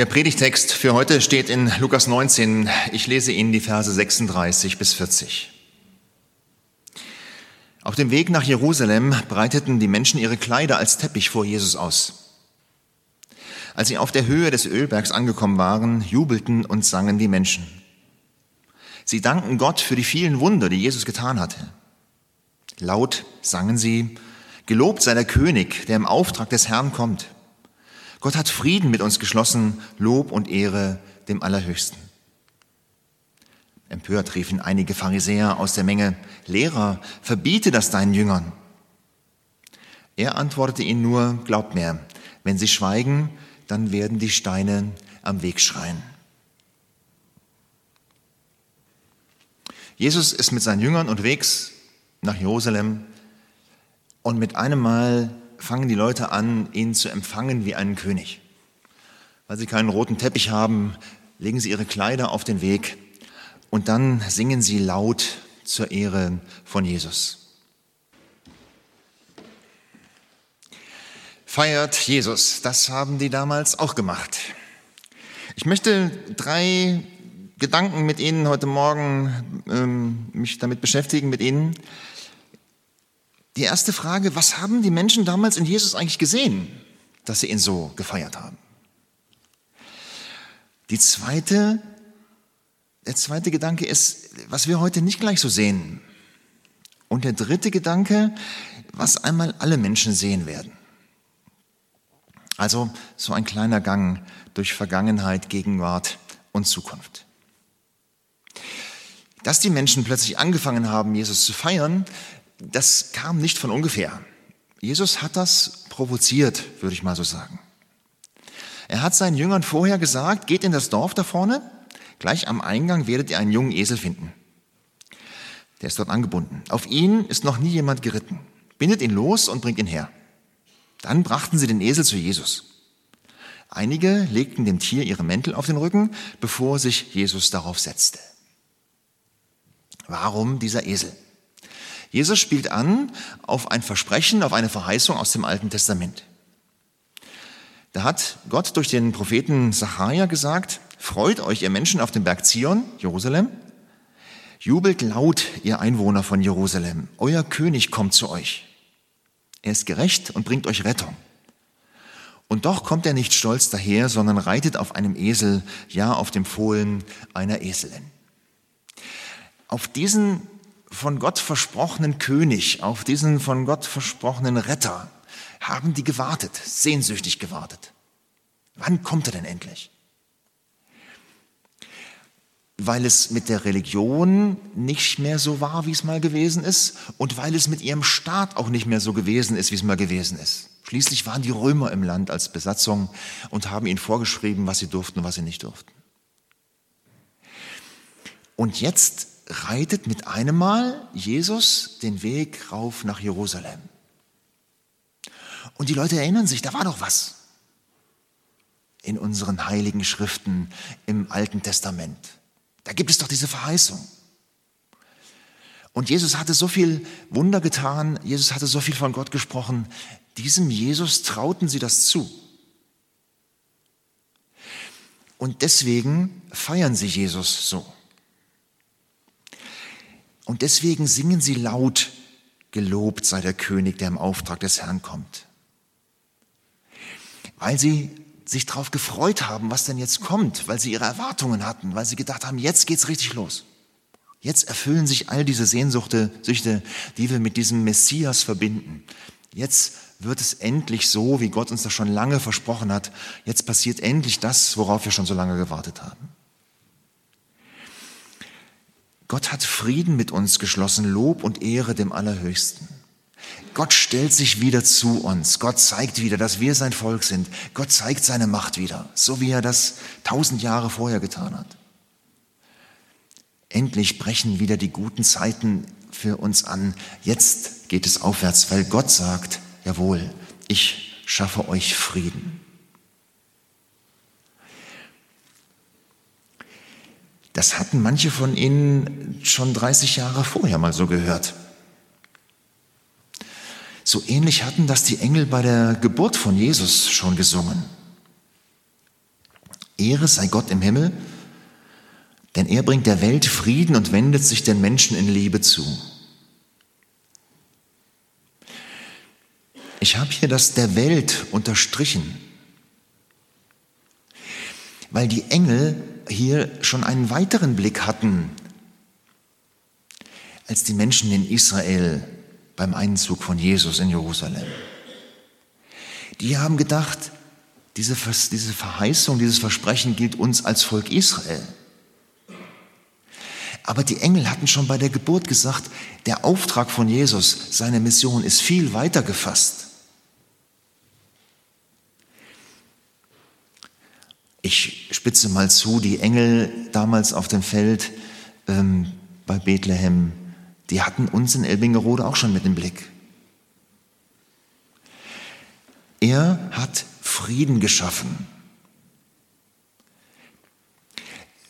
Der Predigtext für heute steht in Lukas 19. Ich lese Ihnen die Verse 36 bis 40. Auf dem Weg nach Jerusalem breiteten die Menschen ihre Kleider als Teppich vor Jesus aus. Als sie auf der Höhe des Ölbergs angekommen waren, jubelten und sangen die Menschen. Sie danken Gott für die vielen Wunder, die Jesus getan hatte. Laut sangen sie, Gelobt sei der König, der im Auftrag des Herrn kommt. Gott hat Frieden mit uns geschlossen, Lob und Ehre dem Allerhöchsten. Empört riefen einige Pharisäer aus der Menge, Lehrer, verbiete das deinen Jüngern. Er antwortete ihnen nur, glaubt mir, wenn sie schweigen, dann werden die Steine am Weg schreien. Jesus ist mit seinen Jüngern unterwegs nach Jerusalem und mit einem Mal fangen die Leute an, ihn zu empfangen wie einen König. Weil sie keinen roten Teppich haben, legen sie ihre Kleider auf den Weg und dann singen sie laut zur Ehre von Jesus. Feiert Jesus, das haben die damals auch gemacht. Ich möchte drei Gedanken mit Ihnen heute Morgen ähm, mich damit beschäftigen mit Ihnen. Die erste Frage, was haben die Menschen damals in Jesus eigentlich gesehen, dass sie ihn so gefeiert haben? Die zweite, der zweite Gedanke ist, was wir heute nicht gleich so sehen. Und der dritte Gedanke, was einmal alle Menschen sehen werden. Also so ein kleiner Gang durch Vergangenheit, Gegenwart und Zukunft. Dass die Menschen plötzlich angefangen haben, Jesus zu feiern, das kam nicht von ungefähr. Jesus hat das provoziert, würde ich mal so sagen. Er hat seinen Jüngern vorher gesagt, geht in das Dorf da vorne, gleich am Eingang werdet ihr einen jungen Esel finden. Der ist dort angebunden. Auf ihn ist noch nie jemand geritten. Bindet ihn los und bringt ihn her. Dann brachten sie den Esel zu Jesus. Einige legten dem Tier ihre Mäntel auf den Rücken, bevor sich Jesus darauf setzte. Warum dieser Esel? Jesus spielt an auf ein Versprechen, auf eine Verheißung aus dem Alten Testament. Da hat Gott durch den Propheten Sacharja gesagt, freut euch ihr Menschen auf dem Berg Zion, Jerusalem, jubelt laut ihr Einwohner von Jerusalem, euer König kommt zu euch. Er ist gerecht und bringt euch Rettung. Und doch kommt er nicht stolz daher, sondern reitet auf einem Esel, ja auf dem Fohlen einer Eselin. Auf diesen von Gott versprochenen König, auf diesen von Gott versprochenen Retter, haben die gewartet, sehnsüchtig gewartet. Wann kommt er denn endlich? Weil es mit der Religion nicht mehr so war, wie es mal gewesen ist, und weil es mit ihrem Staat auch nicht mehr so gewesen ist, wie es mal gewesen ist. Schließlich waren die Römer im Land als Besatzung und haben ihnen vorgeschrieben, was sie durften und was sie nicht durften. Und jetzt reitet mit einem Mal Jesus den Weg rauf nach Jerusalem. Und die Leute erinnern sich, da war doch was in unseren heiligen Schriften im Alten Testament. Da gibt es doch diese Verheißung. Und Jesus hatte so viel Wunder getan, Jesus hatte so viel von Gott gesprochen. Diesem Jesus trauten sie das zu. Und deswegen feiern sie Jesus so. Und deswegen singen sie laut, gelobt sei der König, der im Auftrag des Herrn kommt. Weil sie sich darauf gefreut haben, was denn jetzt kommt, weil sie ihre Erwartungen hatten, weil sie gedacht haben, jetzt geht's richtig los. Jetzt erfüllen sich all diese Sehnsuchte, Süchte, die wir mit diesem Messias verbinden. Jetzt wird es endlich so, wie Gott uns das schon lange versprochen hat. Jetzt passiert endlich das, worauf wir schon so lange gewartet haben. Gott hat Frieden mit uns geschlossen, Lob und Ehre dem Allerhöchsten. Gott stellt sich wieder zu uns. Gott zeigt wieder, dass wir sein Volk sind. Gott zeigt seine Macht wieder, so wie er das tausend Jahre vorher getan hat. Endlich brechen wieder die guten Zeiten für uns an. Jetzt geht es aufwärts, weil Gott sagt, jawohl, ich schaffe euch Frieden. Das hatten manche von Ihnen schon 30 Jahre vorher mal so gehört. So ähnlich hatten das die Engel bei der Geburt von Jesus schon gesungen. Ehre sei Gott im Himmel, denn er bringt der Welt Frieden und wendet sich den Menschen in Liebe zu. Ich habe hier das der Welt unterstrichen, weil die Engel hier schon einen weiteren Blick hatten als die Menschen in Israel beim Einzug von Jesus in Jerusalem. Die haben gedacht, diese, diese Verheißung, dieses Versprechen gilt uns als Volk Israel. Aber die Engel hatten schon bei der Geburt gesagt, der Auftrag von Jesus, seine Mission ist viel weiter gefasst. Ich spitze mal zu, die Engel damals auf dem Feld ähm, bei Bethlehem, die hatten uns in Elbingerode auch schon mit im Blick. Er hat Frieden geschaffen.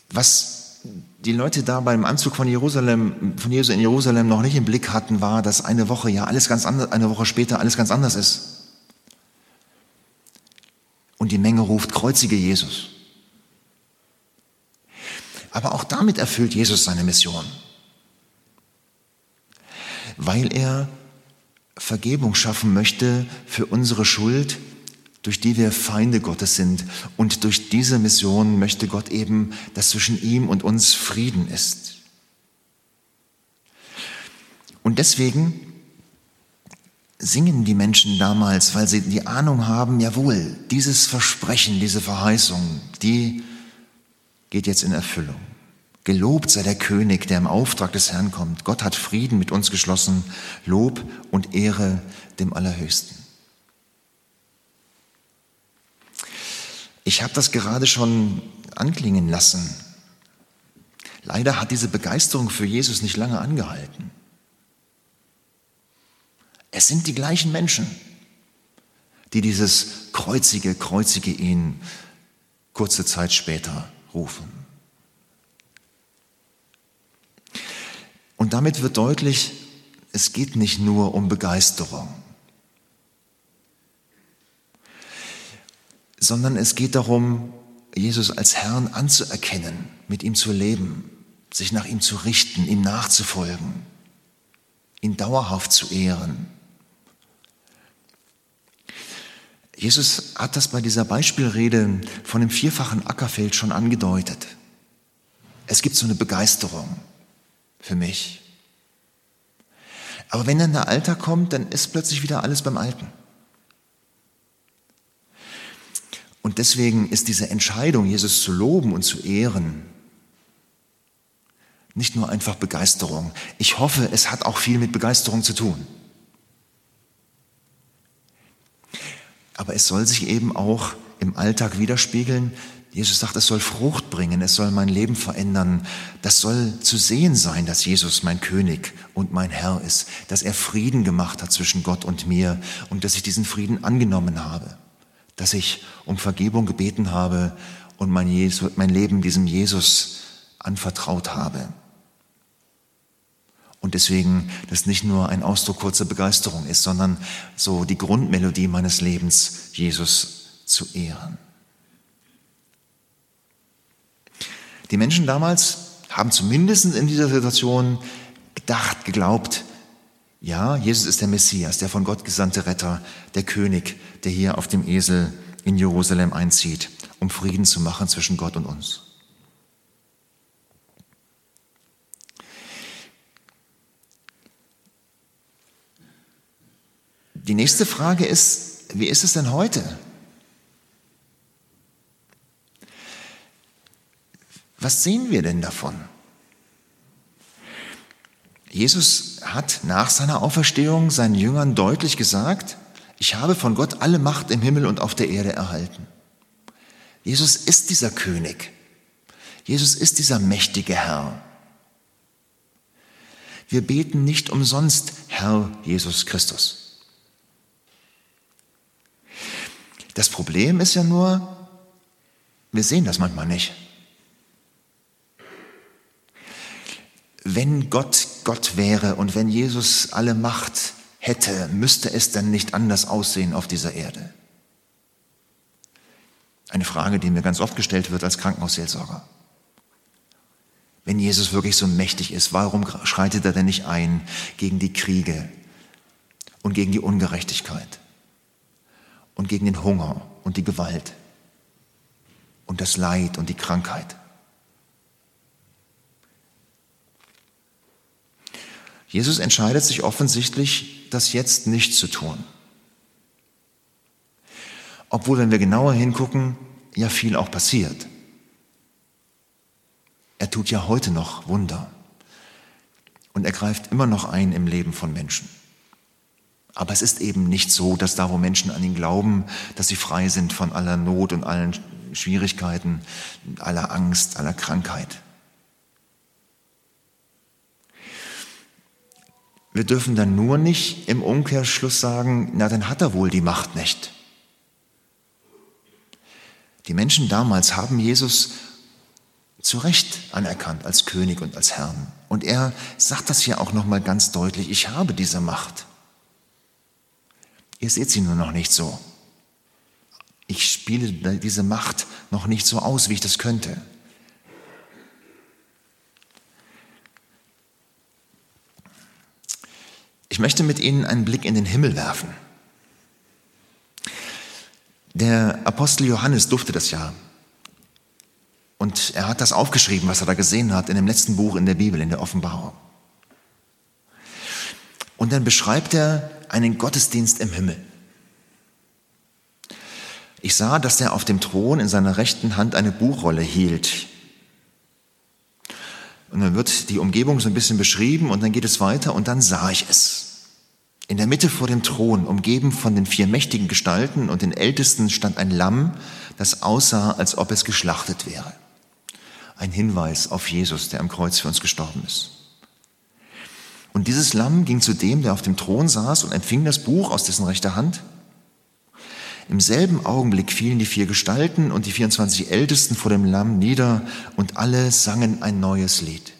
Was die Leute da beim Anzug von Jerusalem, von Jesus in Jerusalem noch nicht im Blick hatten, war, dass eine Woche ja alles ganz anders, eine Woche später alles ganz anders ist. Und die Menge ruft, kreuzige Jesus. Aber auch damit erfüllt Jesus seine Mission. Weil er Vergebung schaffen möchte für unsere Schuld, durch die wir Feinde Gottes sind. Und durch diese Mission möchte Gott eben, dass zwischen ihm und uns Frieden ist. Und deswegen singen die Menschen damals, weil sie die Ahnung haben, jawohl, dieses Versprechen, diese Verheißung, die geht jetzt in Erfüllung. Gelobt sei der König, der im Auftrag des Herrn kommt. Gott hat Frieden mit uns geschlossen. Lob und Ehre dem Allerhöchsten. Ich habe das gerade schon anklingen lassen. Leider hat diese Begeisterung für Jesus nicht lange angehalten. Es sind die gleichen Menschen, die dieses kreuzige, kreuzige ihn kurze Zeit später rufen. Und damit wird deutlich, es geht nicht nur um Begeisterung, sondern es geht darum, Jesus als Herrn anzuerkennen, mit ihm zu leben, sich nach ihm zu richten, ihm nachzufolgen, ihn dauerhaft zu ehren. Jesus hat das bei dieser Beispielrede von dem vierfachen Ackerfeld schon angedeutet. Es gibt so eine Begeisterung für mich. Aber wenn dann der Alter kommt, dann ist plötzlich wieder alles beim Alten. Und deswegen ist diese Entscheidung, Jesus zu loben und zu ehren, nicht nur einfach Begeisterung. Ich hoffe, es hat auch viel mit Begeisterung zu tun. Aber es soll sich eben auch im Alltag widerspiegeln. Jesus sagt, es soll Frucht bringen, es soll mein Leben verändern. Das soll zu sehen sein, dass Jesus mein König und mein Herr ist, dass er Frieden gemacht hat zwischen Gott und mir und dass ich diesen Frieden angenommen habe, dass ich um Vergebung gebeten habe und mein, Jesus, mein Leben diesem Jesus anvertraut habe. Und deswegen das nicht nur ein Ausdruck kurzer Begeisterung ist, sondern so die Grundmelodie meines Lebens, Jesus zu ehren. Die Menschen damals haben zumindest in dieser Situation gedacht, geglaubt, ja, Jesus ist der Messias, der von Gott gesandte Retter, der König, der hier auf dem Esel in Jerusalem einzieht, um Frieden zu machen zwischen Gott und uns. Die nächste Frage ist, wie ist es denn heute? Was sehen wir denn davon? Jesus hat nach seiner Auferstehung seinen Jüngern deutlich gesagt, ich habe von Gott alle Macht im Himmel und auf der Erde erhalten. Jesus ist dieser König. Jesus ist dieser mächtige Herr. Wir beten nicht umsonst Herr Jesus Christus. Das Problem ist ja nur, wir sehen das manchmal nicht. Wenn Gott Gott wäre und wenn Jesus alle Macht hätte, müsste es dann nicht anders aussehen auf dieser Erde. Eine Frage, die mir ganz oft gestellt wird als Krankenhausseelsorger. Wenn Jesus wirklich so mächtig ist, warum schreitet er denn nicht ein gegen die Kriege und gegen die Ungerechtigkeit und gegen den Hunger und die Gewalt und das Leid und die Krankheit? Jesus entscheidet sich offensichtlich, das jetzt nicht zu tun. Obwohl, wenn wir genauer hingucken, ja viel auch passiert. Er tut ja heute noch Wunder. Und er greift immer noch ein im Leben von Menschen. Aber es ist eben nicht so, dass da, wo Menschen an ihn glauben, dass sie frei sind von aller Not und allen Schwierigkeiten, aller Angst, aller Krankheit. Wir dürfen dann nur nicht im Umkehrschluss sagen, na dann hat er wohl die Macht nicht. Die Menschen damals haben Jesus zu Recht anerkannt als König und als Herrn. Und er sagt das hier auch nochmal ganz deutlich, ich habe diese Macht. Ihr seht sie nur noch nicht so. Ich spiele diese Macht noch nicht so aus, wie ich das könnte. Ich möchte mit Ihnen einen Blick in den Himmel werfen. Der Apostel Johannes durfte das ja. Und er hat das aufgeschrieben, was er da gesehen hat, in dem letzten Buch in der Bibel, in der Offenbarung. Und dann beschreibt er einen Gottesdienst im Himmel. Ich sah, dass er auf dem Thron in seiner rechten Hand eine Buchrolle hielt. Und dann wird die Umgebung so ein bisschen beschrieben und dann geht es weiter und dann sah ich es. In der Mitte vor dem Thron, umgeben von den vier mächtigen Gestalten und den Ältesten, stand ein Lamm, das aussah, als ob es geschlachtet wäre. Ein Hinweis auf Jesus, der am Kreuz für uns gestorben ist. Und dieses Lamm ging zu dem, der auf dem Thron saß und empfing das Buch aus dessen rechter Hand. Im selben Augenblick fielen die vier Gestalten und die 24 Ältesten vor dem Lamm nieder und alle sangen ein neues Lied.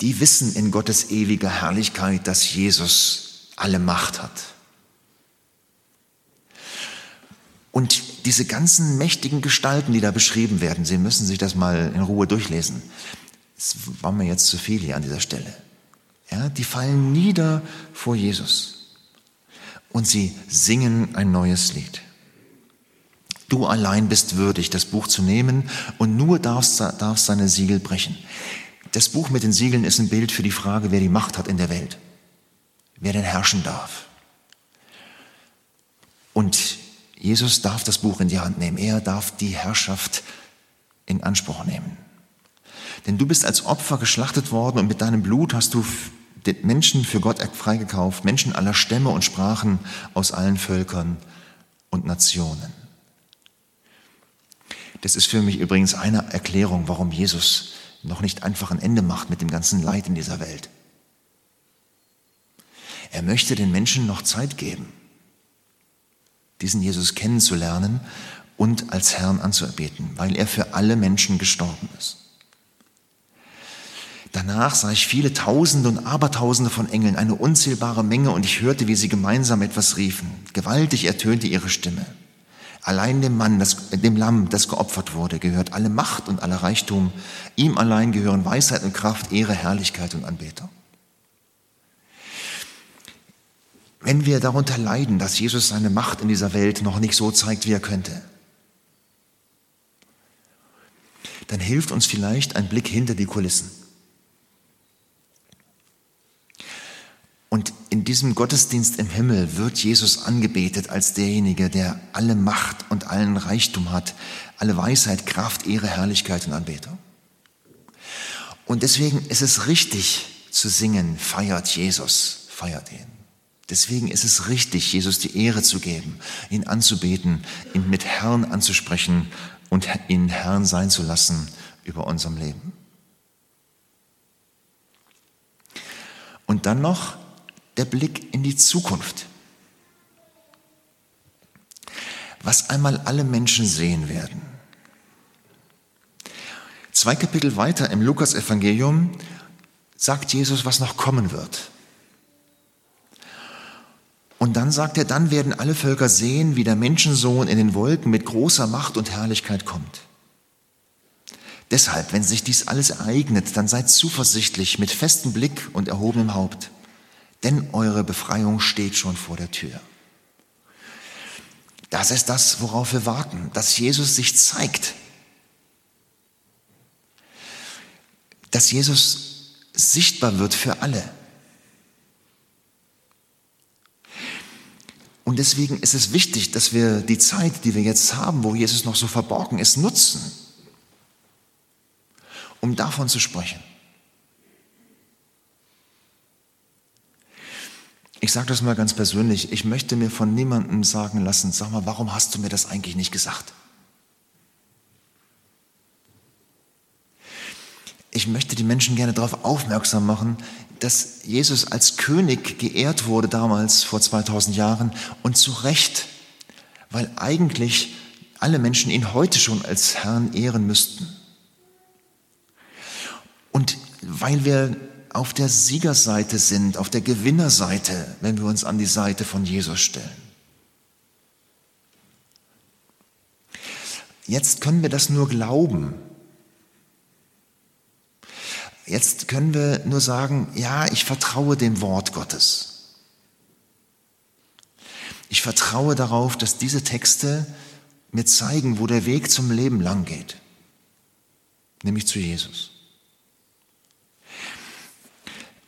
Die wissen in Gottes ewiger Herrlichkeit, dass Jesus alle Macht hat. Und diese ganzen mächtigen Gestalten, die da beschrieben werden, Sie müssen sich das mal in Ruhe durchlesen. Das war mir jetzt zu viel hier an dieser Stelle. Ja, die fallen nieder vor Jesus und sie singen ein neues Lied. Du allein bist würdig, das Buch zu nehmen und nur darfst, darfst seine Siegel brechen. Das Buch mit den Siegeln ist ein Bild für die Frage, wer die Macht hat in der Welt, wer denn herrschen darf. Und Jesus darf das Buch in die Hand nehmen, er darf die Herrschaft in Anspruch nehmen. Denn du bist als Opfer geschlachtet worden und mit deinem Blut hast du den Menschen für Gott freigekauft, Menschen aller Stämme und Sprachen aus allen Völkern und Nationen. Das ist für mich übrigens eine Erklärung, warum Jesus noch nicht einfach ein Ende macht mit dem ganzen Leid in dieser Welt. Er möchte den Menschen noch Zeit geben, diesen Jesus kennenzulernen und als Herrn anzuerbeten, weil er für alle Menschen gestorben ist. Danach sah ich viele Tausende und Abertausende von Engeln, eine unzählbare Menge, und ich hörte, wie sie gemeinsam etwas riefen. Gewaltig ertönte ihre Stimme. Allein dem Mann, das, dem Lamm, das geopfert wurde, gehört alle Macht und aller Reichtum. Ihm allein gehören Weisheit und Kraft, Ehre, Herrlichkeit und Anbetung. Wenn wir darunter leiden, dass Jesus seine Macht in dieser Welt noch nicht so zeigt, wie er könnte, dann hilft uns vielleicht ein Blick hinter die Kulissen. Und in diesem Gottesdienst im Himmel wird Jesus angebetet als derjenige, der alle Macht und allen Reichtum hat, alle Weisheit, Kraft, Ehre, Herrlichkeit und Anbetung. Und deswegen ist es richtig zu singen, feiert Jesus, feiert ihn. Deswegen ist es richtig, Jesus die Ehre zu geben, ihn anzubeten, ihn mit Herrn anzusprechen und ihn Herrn sein zu lassen über unserem Leben. Und dann noch der Blick in die Zukunft. Was einmal alle Menschen sehen werden. Zwei Kapitel weiter im Lukas-Evangelium sagt Jesus, was noch kommen wird. Und dann sagt er, dann werden alle Völker sehen, wie der Menschensohn in den Wolken mit großer Macht und Herrlichkeit kommt. Deshalb, wenn sich dies alles ereignet, dann seid zuversichtlich mit festem Blick und erhobenem Haupt, denn eure Befreiung steht schon vor der Tür. Das ist das, worauf wir warten, dass Jesus sich zeigt. Dass Jesus sichtbar wird für alle. Und deswegen ist es wichtig, dass wir die Zeit, die wir jetzt haben, wo Jesus noch so verborgen ist, nutzen um davon zu sprechen. Ich sage das mal ganz persönlich, ich möchte mir von niemandem sagen lassen, sag mal, warum hast du mir das eigentlich nicht gesagt? Ich möchte die Menschen gerne darauf aufmerksam machen, dass Jesus als König geehrt wurde damals vor 2000 Jahren und zu Recht, weil eigentlich alle Menschen ihn heute schon als Herrn ehren müssten. Und weil wir auf der Siegerseite sind, auf der Gewinnerseite, wenn wir uns an die Seite von Jesus stellen. Jetzt können wir das nur glauben. Jetzt können wir nur sagen, ja, ich vertraue dem Wort Gottes. Ich vertraue darauf, dass diese Texte mir zeigen, wo der Weg zum Leben lang geht, nämlich zu Jesus.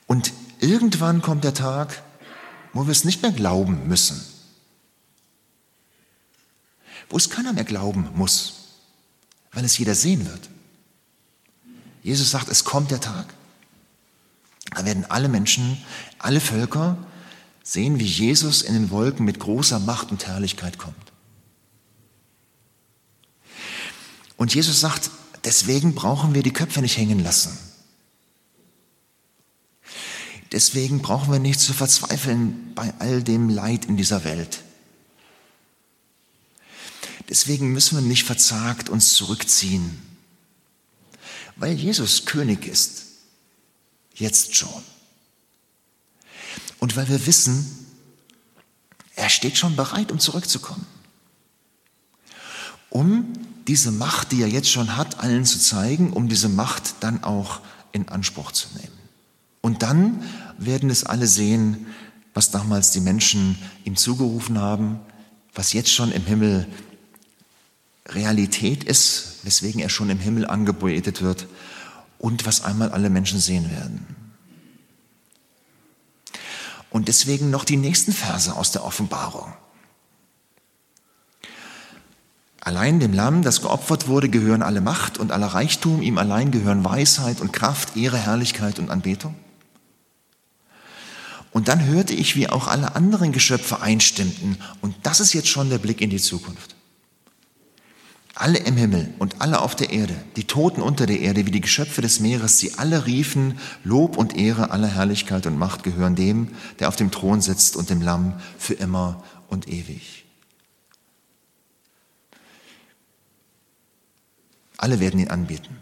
Und irgendwann kommt der Tag, wo wir es nicht mehr glauben müssen. Wo es keiner mehr glauben muss, weil es jeder sehen wird. Jesus sagt, es kommt der Tag. Da werden alle Menschen, alle Völker sehen, wie Jesus in den Wolken mit großer Macht und Herrlichkeit kommt. Und Jesus sagt, deswegen brauchen wir die Köpfe nicht hängen lassen. Deswegen brauchen wir nicht zu verzweifeln bei all dem Leid in dieser Welt. Deswegen müssen wir nicht verzagt uns zurückziehen, weil Jesus König ist, jetzt schon. Und weil wir wissen, er steht schon bereit, um zurückzukommen, um diese Macht, die er jetzt schon hat, allen zu zeigen, um diese Macht dann auch in Anspruch zu nehmen. Und dann werden es alle sehen, was damals die Menschen ihm zugerufen haben, was jetzt schon im Himmel Realität ist, weswegen er schon im Himmel angebetet wird und was einmal alle Menschen sehen werden. Und deswegen noch die nächsten Verse aus der Offenbarung. Allein dem Lamm, das geopfert wurde, gehören alle Macht und aller Reichtum, ihm allein gehören Weisheit und Kraft, Ehre, Herrlichkeit und Anbetung. Und dann hörte ich, wie auch alle anderen Geschöpfe einstimmten. Und das ist jetzt schon der Blick in die Zukunft. Alle im Himmel und alle auf der Erde, die Toten unter der Erde, wie die Geschöpfe des Meeres, sie alle riefen, Lob und Ehre, aller Herrlichkeit und Macht gehören dem, der auf dem Thron sitzt und dem Lamm für immer und ewig. Alle werden ihn anbieten.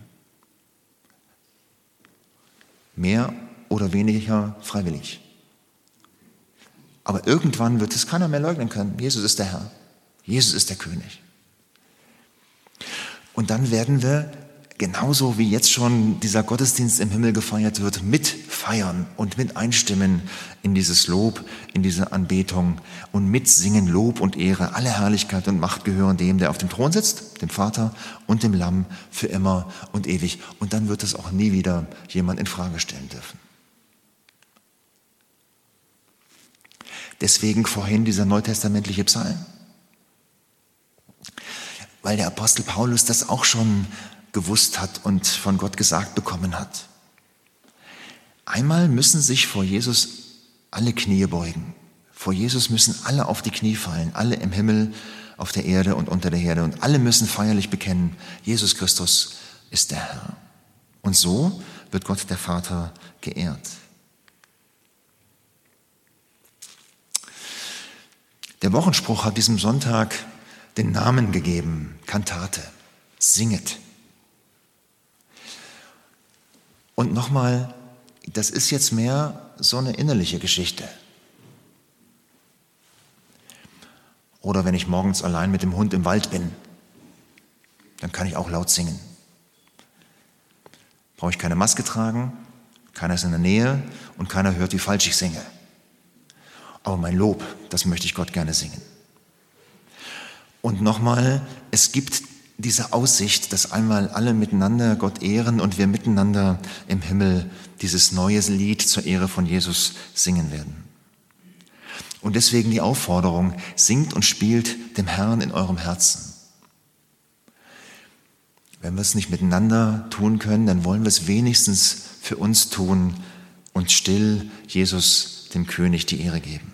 Mehr oder weniger freiwillig. Aber irgendwann wird es keiner mehr leugnen können. Jesus ist der Herr. Jesus ist der König. Und dann werden wir genauso wie jetzt schon dieser Gottesdienst im Himmel gefeiert wird, mitfeiern und mit einstimmen in dieses Lob, in diese Anbetung und mitsingen Lob und Ehre. Alle Herrlichkeit und Macht gehören dem, der auf dem Thron sitzt, dem Vater und dem Lamm für immer und ewig. Und dann wird es auch nie wieder jemand in Frage stellen dürfen. Deswegen vorhin dieser neutestamentliche Psalm. Weil der Apostel Paulus das auch schon gewusst hat und von Gott gesagt bekommen hat. Einmal müssen sich vor Jesus alle Knie beugen. Vor Jesus müssen alle auf die Knie fallen, alle im Himmel, auf der Erde und unter der Erde. Und alle müssen feierlich bekennen, Jesus Christus ist der Herr. Und so wird Gott der Vater geehrt. Der Wochenspruch hat diesem Sonntag den Namen gegeben, Kantate, singet. Und nochmal, das ist jetzt mehr so eine innerliche Geschichte. Oder wenn ich morgens allein mit dem Hund im Wald bin, dann kann ich auch laut singen. Brauche ich keine Maske tragen, keiner ist in der Nähe und keiner hört, wie falsch ich singe. Aber mein Lob, das möchte ich Gott gerne singen. Und nochmal, es gibt diese Aussicht, dass einmal alle miteinander Gott ehren und wir miteinander im Himmel dieses neue Lied zur Ehre von Jesus singen werden. Und deswegen die Aufforderung, singt und spielt dem Herrn in eurem Herzen. Wenn wir es nicht miteinander tun können, dann wollen wir es wenigstens für uns tun und still Jesus, dem König, die Ehre geben.